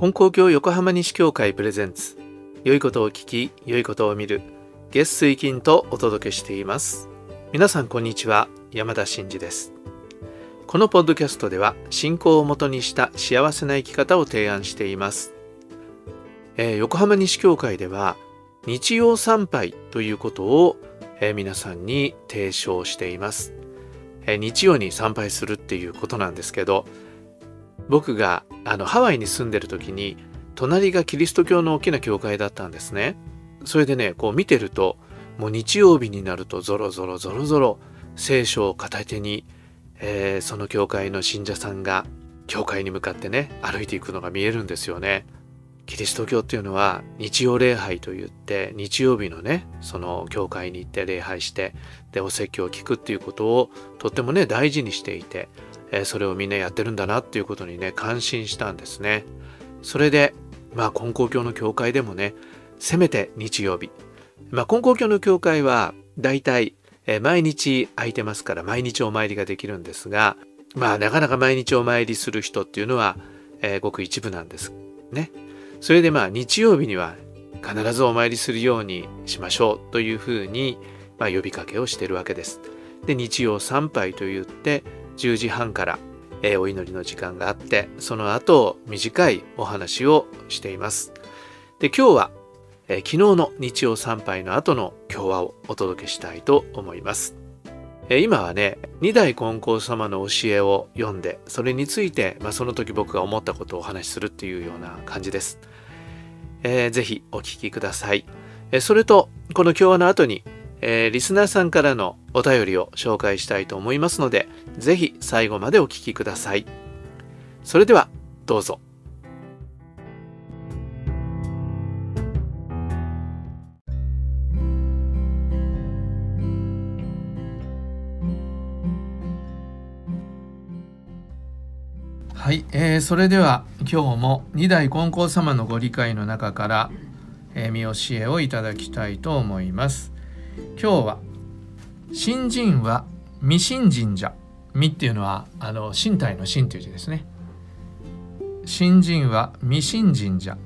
金光教横浜西教会プレゼンツ。良いことを聞き良いことを見る。月水金とお届けしています。皆さんこんにちは。山田真嗣です。このポッドキャストでは信仰をもとにした幸せな生き方を提案しています、えー、横浜西教会では日曜参拝ということを、えー、皆さんに提唱しています、えー、日曜に参拝するっていうことなんですけど僕があのハワイに住んでる時に隣がキリスト教の大きな教会だったんですね。それでねこう見てるともう日曜日になるとゾロゾロゾロゾロ聖書を片手に、えー、その教会の信者さんが教会に向かってね歩いていくのが見えるんですよね。キリスト教っていうのは日曜礼拝といって日曜日のねその教会に行って礼拝してでお説教を聞くっていうことをとってもね大事にしていてえそれをみんなやってるんだなっていうことにね感心したんですね。それでまあ金光教の教会でもねせめて日曜日まあ金光教の教会はだいたい毎日空いてますから毎日お参りができるんですがまあなかなか毎日お参りする人っていうのは、え、ごく一部なんですね。それでまあ日曜日には必ずお参りするようにしましょうというふうに、まあ、呼びかけをしてるわけです。で日曜参拝といって10時半から、えー、お祈りの時間があってその後短いお話をしています。で今日は、えー、昨日の日曜参拝の後の今日はをお届けしたいと思います、えー、今はね二代金光様の教えを読んでそれについて、まあ、その時僕が思ったことをお話しするっていうような感じです、えー、ぜひお聞きください、えー、それとこの今日の後にえー、リスナーさんからのお便りを紹介したいと思いますので、ぜひ最後までお聞きください。それでは、どうぞ。はい、えー、それでは今日も二代金光様のご理解の中から、えー、見教えをいただきたいと思います。今日は新人は未信神社未っていうのはあの身体の身という字ですね。新人は未信神社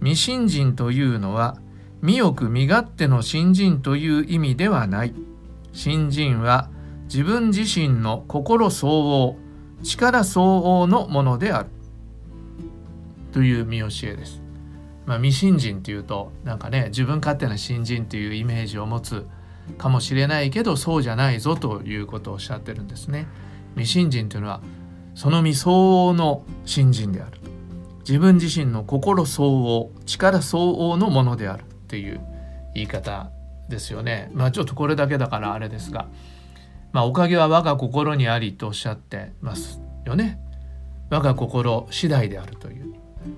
未信心というのは身よく身勝手の新人という意味ではない。新人は自分自身の心相応力相応のものである。という見教えです。まあ、未信心っていうとなんかね自分勝手な新人というイメージを持つかもしれないけどそうじゃないぞということをおっしゃってるんですね。未信心というのはその未相応の新人である自分自身の心相応力相応のものであるっていう言い方ですよね。まあちょっとこれだけだからあれですが、まあ、おかげは我が心にありとおっしゃってますよね。我が心次第であるという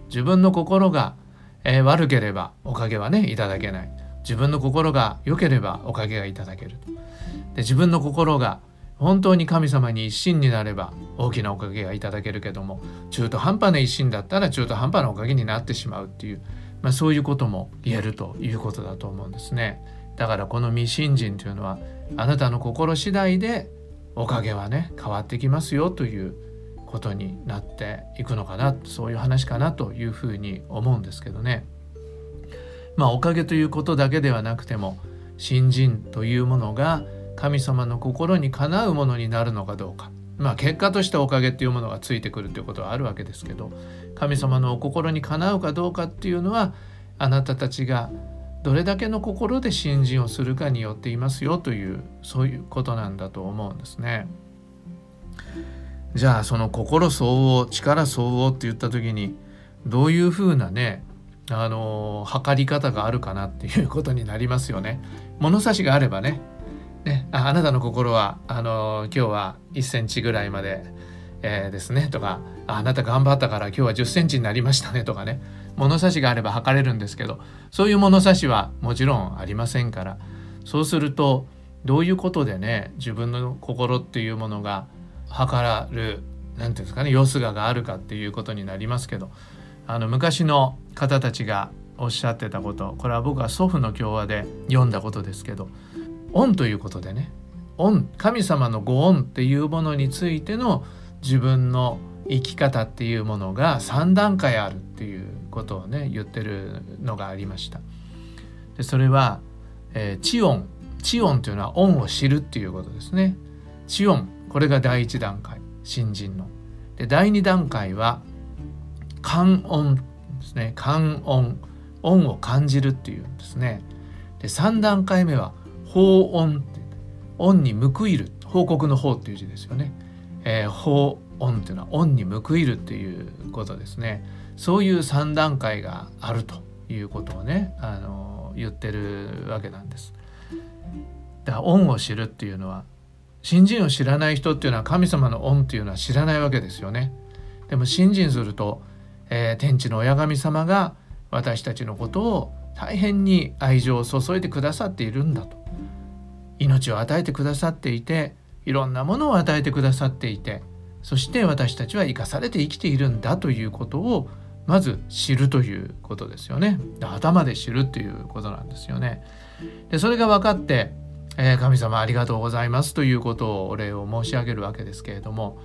自分の心がえー、悪ければおかげはねいただけない自分の心が良ければおかげがいただけるとで自分の心が本当に神様に一心になれば大きなおかげがいただけるけども中途半端な一心だったら中途半端なおかげになってしまうっていう、まあ、そういうことも言えるということだと思うんですね。だからこの未信心というのはあなたの心次第でおかげはね変わってきますよということになっていくのかなそういう話かなというふうに思うんですけどね。まあおかげということだけではなくても信心というものが神様の心にかなうものになるのかどうかまあ結果としておかげっていうものがついてくるということはあるわけですけど神様のお心にかなうかどうかっていうのはあなたたちがどれだけの心で信心をするかによっていますよというそういうことなんだと思うんですね。じゃあその心相応力相応って言った時にどういうふうなねあの測り方があるかなっていうことになりますよね。物差しがあればね。ねああなたの心はあの今日は1センチぐらいまで、えー、ですね。とかあなた頑張ったから今日は10センチになりましたね。とかね。物差しがあれば測れるんですけどそういう物差しはもちろんありませんから。そうするとどういうことでね自分の心っていうものが測らる何て言うんですかね様子ががあるかっていうことになりますけどあの昔の方たちがおっしゃってたことこれは僕は祖父の教話で読んだことですけど「恩」ということでね「恩」神様のご恩っていうものについての自分の生き方っていうものが3段階あるっていうことをね言ってるのがありました。でそれは、えー、知音知音というのは恩を知るっていうことですね。知音これが第1段階新人の。で第2段階は感恩ですね感恩恩を感じるっていうんですね。で3段階目は報恩って恩に報いる報告の方っていう字ですよね。えー、法恩っていうのは恩に報いるっていうことですねそういう3段階があるということをねあの言ってるわけなんです。だから恩を知るっていうのは新人を知らない人っていうのは神様の恩っていうのは知らないわけですよね。でも信心すると、えー、天地の親神様が私たちのことを大変に愛情を注いでくださっているんだと。命を与えてくださっていていろんなものを与えてくださっていてそして私たちは生かされて生きているんだということをまず知るということですよね。頭で知るっていうことなんですよね。でそれが分かって、えー、神様ありがとうございますということをお礼を申し上げるわけですけれども、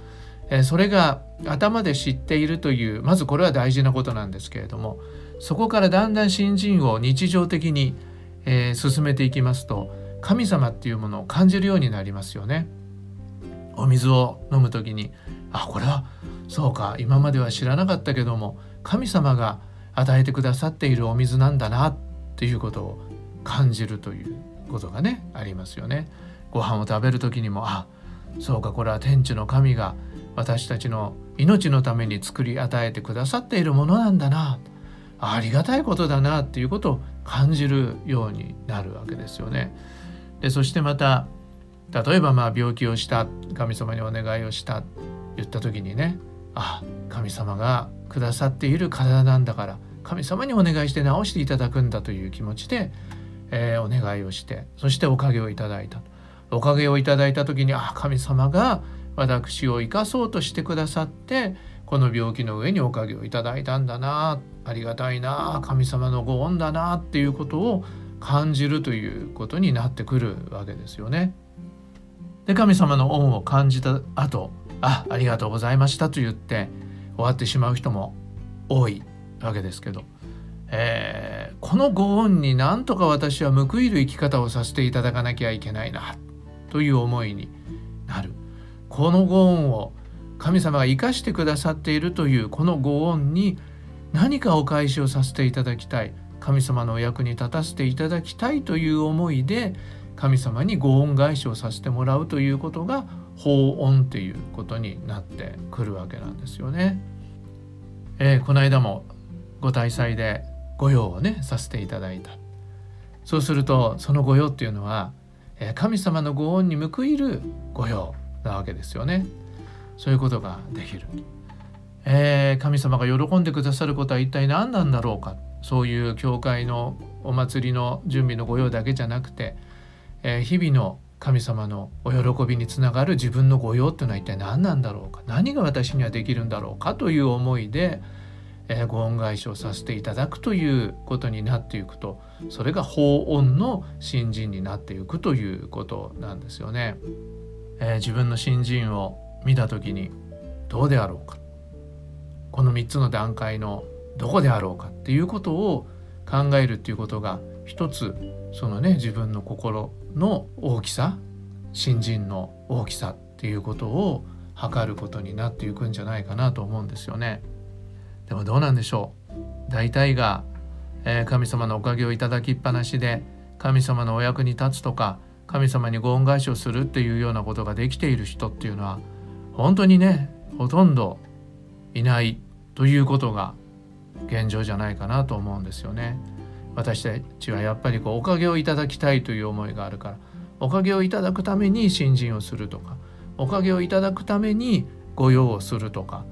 えー、それが頭で知っているというまずこれは大事なことなんですけれどもそこからだんだん新人を日常的に、えー、進めていきますと神様っていうものを感じるようになりますよね。お水を飲む時にあこれはそうか今までは知らなかったけども神様が与えてくださっているお水なんだなっていうことを感じるということがねありますよね。ご飯を食べる時にもあそうかこれは天地の神が私たちの命のために作り与えてくださっているものなんだなありがたいことだなっていうことを感じるようになるわけですよね。でそしてまた例えばまあ病気をした神様にお願いをした言った時にねあ神様がくださっている体なんだから神様にお願いして治していただくんだという気持ちで、えー、お願いをしてそしておかげをいただいたおかげをいただいた時にあ神様が私を生かそうとしてくださってこの病気の上におかげをいただいたんだなありがたいな神様のご恩だなっていうことを感じるということになってくるわけですよね。で神様の恩を感じた後あありがとうございましたと言って終わってしまう人も多いわけですけど、えー、このご恩になんとか私は報いる生き方をさせていただかなきゃいけないなという思いになるこのご恩を神様が生かしてくださっているというこのご恩に何かお返しをさせていただきたい神様のお役に立たせていただきたいという思いで神様にご恩返しをさせてもらうということが法恩ということになってくるわけなんですよね。えー、この間もご大祭で御用をねさせていただいた。そうするとその御用っていうのは、神様のご恩に報いる御用なわけですよね。そういうことができる。えー、神様が喜んでくださることは一体何なんだろうかそういう教会のお祭りの準備の御用だけじゃなくてえー、日々の神様のお喜びにつながる自分の御用っていうのは一体何なんだろうか何が私にはできるんだろうかという思いで、えー、ご恩返しをさせていただくということになっていくとそれが法恩の新人になっていくということなんですよね。えー、自分の新人を見た時にどうであろうかこの3つの段階のどこであろうかっていうことを考えるっていうことが一つそのね自分の心の大きさ新人の大きさっていうことを測ることになっていくんじゃないかなと思うんですよね。でもどうなんでしょう大体が、えー、神様のおかげをいただきっぱなしで神様のお役に立つとか神様にご恩返しをするっていうようなことができている人っていうのは本当にねほとんどいないということが現状じゃないかなと思うんですよね。私たちはやっぱりこうおかげをいただきたいという思いがあるからおかげをいただくために新人をするとかおかげをいただくために御用をするとか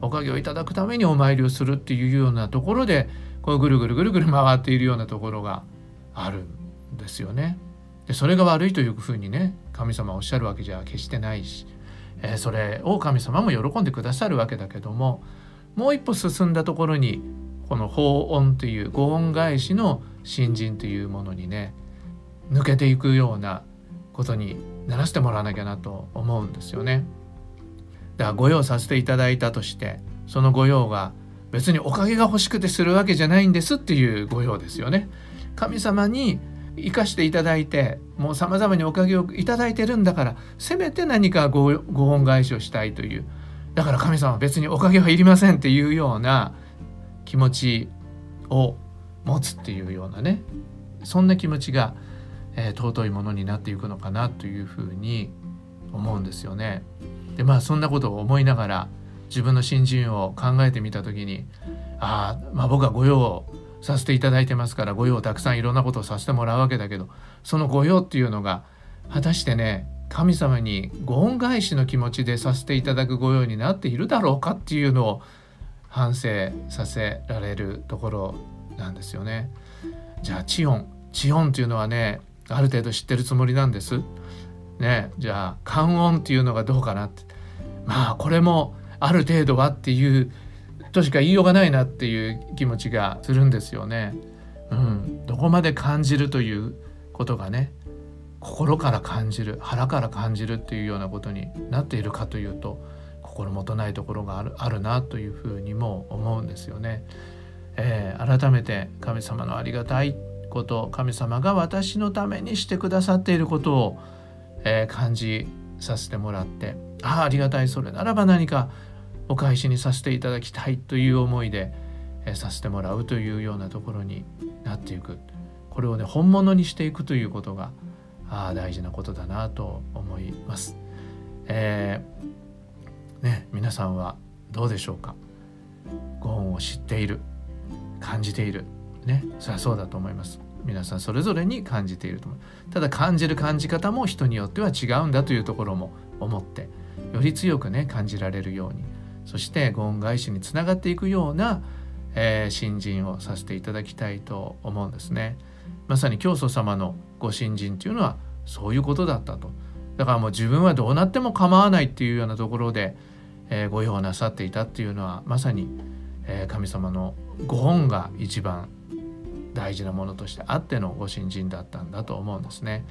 おかげをいただくためにお参りをするっていうようなところでこうぐるぐるぐるぐる回っているようなところがあるんですよね。でそれが悪いというふうにね神様おっしゃるわけじゃ決してないし、えー、それを神様も喜んでくださるわけだけどももう一歩進んだところにこの法恩というご恩返しの新人というものにね抜けていくようなことにならせてもらわなきゃなと思うんですよね。だから御用させていただいたとしてその御用が別におかげが欲しくてするわけじゃないんですっていう御用ですよね。神様に生かしていただいてもうさまざまにおかげをいただいてるんだからせめて何かごご恩返しをしたいというだから神様は別におかげはいりませんっていうような気持ちを持つっていうようなねそんな気持ちが、えー、尊いものになっていくのかなというふうに思うんですよね。でまあそんなことを思いながら自分の新人を考えてみた時にああまあ僕は御用をさせていただいてますから御用をたくさんいろんなことをさせてもらうわけだけどその御用っていうのが果たしてね神様にご恩返しの気持ちでさせていただく御用になっているだろうかっていうのを反省させられるところなんですよね。じゃあチオンチオンっていうのはねある程度知ってるつもりなんです。ねじゃあ観音っていうのがどうかなってまあこれもある程度はっていうとしか言いようがないなっていう気持ちがするんですよね。うん、どこまで感じるということがね心から感じる腹から感じるっていうようなことになっているかというと心もとないところがあるあるなというふうにも思うんですよね。えー、改めて神様のありがたいこと神様が私のためにしてくださっていることを、えー、感じさせてもらってああありがたいそれならば何かお返しにさせていただきたいという思いで、えさせてもらうというようなところになっていく。これをね本物にしていくということがあ大事なことだなと思います。えー、ね皆さんはどうでしょうか？ご恩を知っている感じている。ねそりゃそうだと思います。皆さんそれぞれに感じていると思う。ただ感じる感じ方も人によっては違うんだというところも思ってより強くね感じられるようにそしてご恩返しにつながっていくような、えー、新人をさせていただきたいと思うんですね。まさに教祖様のご新人というのはそういうことだったと。だからもう自分はどうなっても構わないっていうようなところで、えー、ご用なさっていたっていうのはまさに、えー、神様のご恩が一番大事なものとしてあってのご新人だったんだと思うんですね。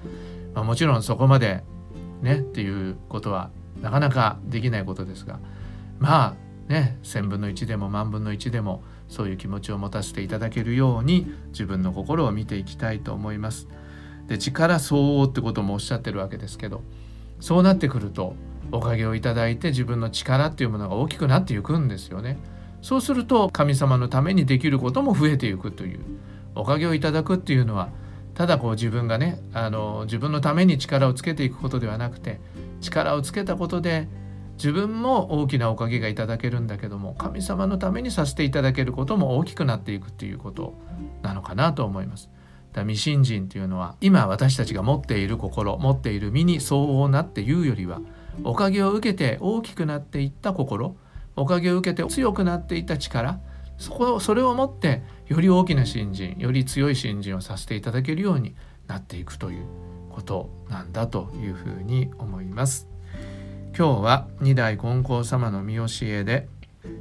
まあ、もちろんそこまでねっていうことはなかなかできないことですがまあね1,000分の1でも万分の1でもそういう気持ちを持たせていただけるように自分の心を見ていきたいと思います。で力相応ってこともおっしゃってるわけですけどそうなってくるとおかげをいただいて自分の力っていうものが大きくなっていくんですよね。そうすると神様のためにできることも増えていくというおかげをいただくっていうのはただこう自分がねあの自分のために力をつけていくことではなくて力をつけたことで自分も大きなおかげがいただけるんだけども神様のためにさせていただけることも大きくなっていくっていうことなのかなと思います。だ未信心っていうのは今私たちが持っている心持っている身に相応なっていうよりはおかげを受けて大きくなっていった心おかげを受けて強くなっていった力そこそれをもってより大きな信心より強い信心をさせていただけるようになっていくということなんだというふうに思います。今日は二代金光様の見教えで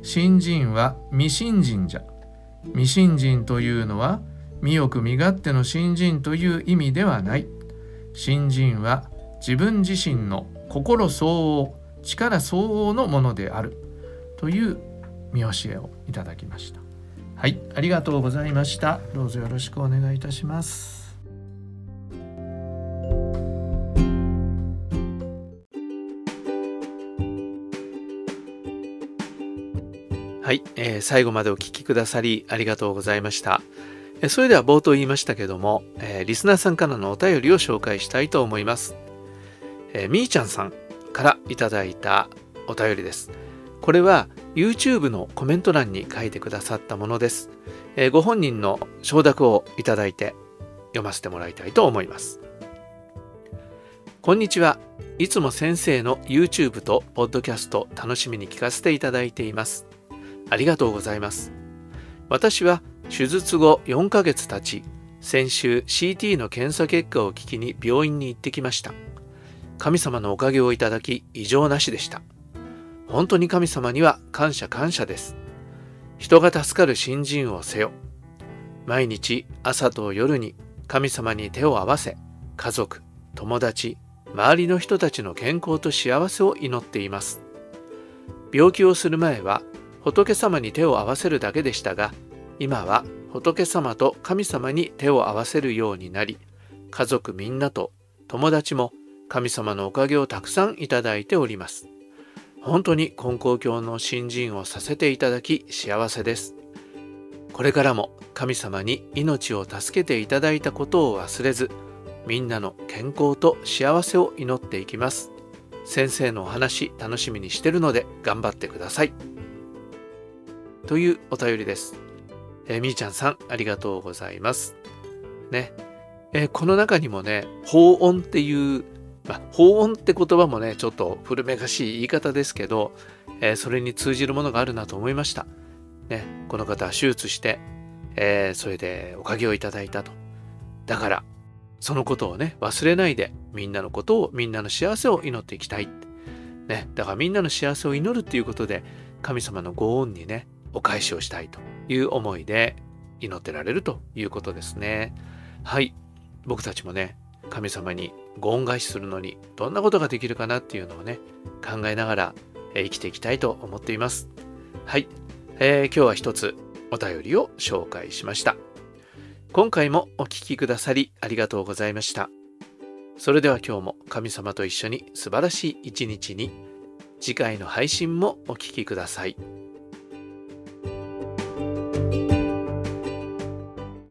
新人は未信心じゃ。未信心というのは身よく身勝手の新人という意味ではない。新人は自分自身の心相応力相応のものである。という見教えをいただきました。はいありがとうございました。どうぞよろしくお願いいたします。はい、えー、最後までお聞きくださりありがとうございました。えそれでは冒頭言いましたけども、えー、リスナーさんからのお便りを紹介したいと思います。えー、みーちゃんさんからいただいたお便りです。これは YouTube のコメント欄に書いてくださったものです。えー、ご本人の承諾をいただいて読ませてもらいたいと思います。こんにちは。いつも先生の YouTube と Podcast 楽しみに聞かせていただいています。ありがとうございます。私は手術後4ヶ月経ち、先週 CT の検査結果を聞きに病院に行ってきました。神様のおかげをいただき異常なしでした。本当に神様には感謝感謝です。人が助かる新人をせよ。毎日朝と夜に神様に手を合わせ、家族、友達、周りの人たちの健康と幸せを祈っています。病気をする前は仏様に手を合わせるだけでしたが今は仏様と神様に手を合わせるようになり家族みんなと友達も神様のおかげをたくさんいただいております。本当に金光教の新人をさせていただき幸せです。これからも神様に命を助けていただいたことを忘れずみんなの健康と幸せを祈っていきます。先生のお話楽しみにしてるので頑張ってください。というお便りですえー、みーちゃんさんありがとうございますねえー、この中にもね法音っていうまあ、法音って言葉もねちょっと古めかしい言い方ですけど、えー、それに通じるものがあるなと思いました。ね、この方は手術して、えー、それでおかげをいただいたと。だからそのことをね忘れないでみんなのことをみんなの幸せを祈っていきたい。ね、だからみんなの幸せを祈るっていうことで神様のご恩にねお返しをしたいという思いで祈ってられるということですね。はい。僕たちもね神様にご恩返しするのにどんなことができるかなっていうのをね考えながら生きていきたいと思っています。はい、えー、今日は一つお便りを紹介しました。今回もお聴きくださりありがとうございました。それでは今日も神様と一緒に素晴らしい一日に次回の配信もお聴きください。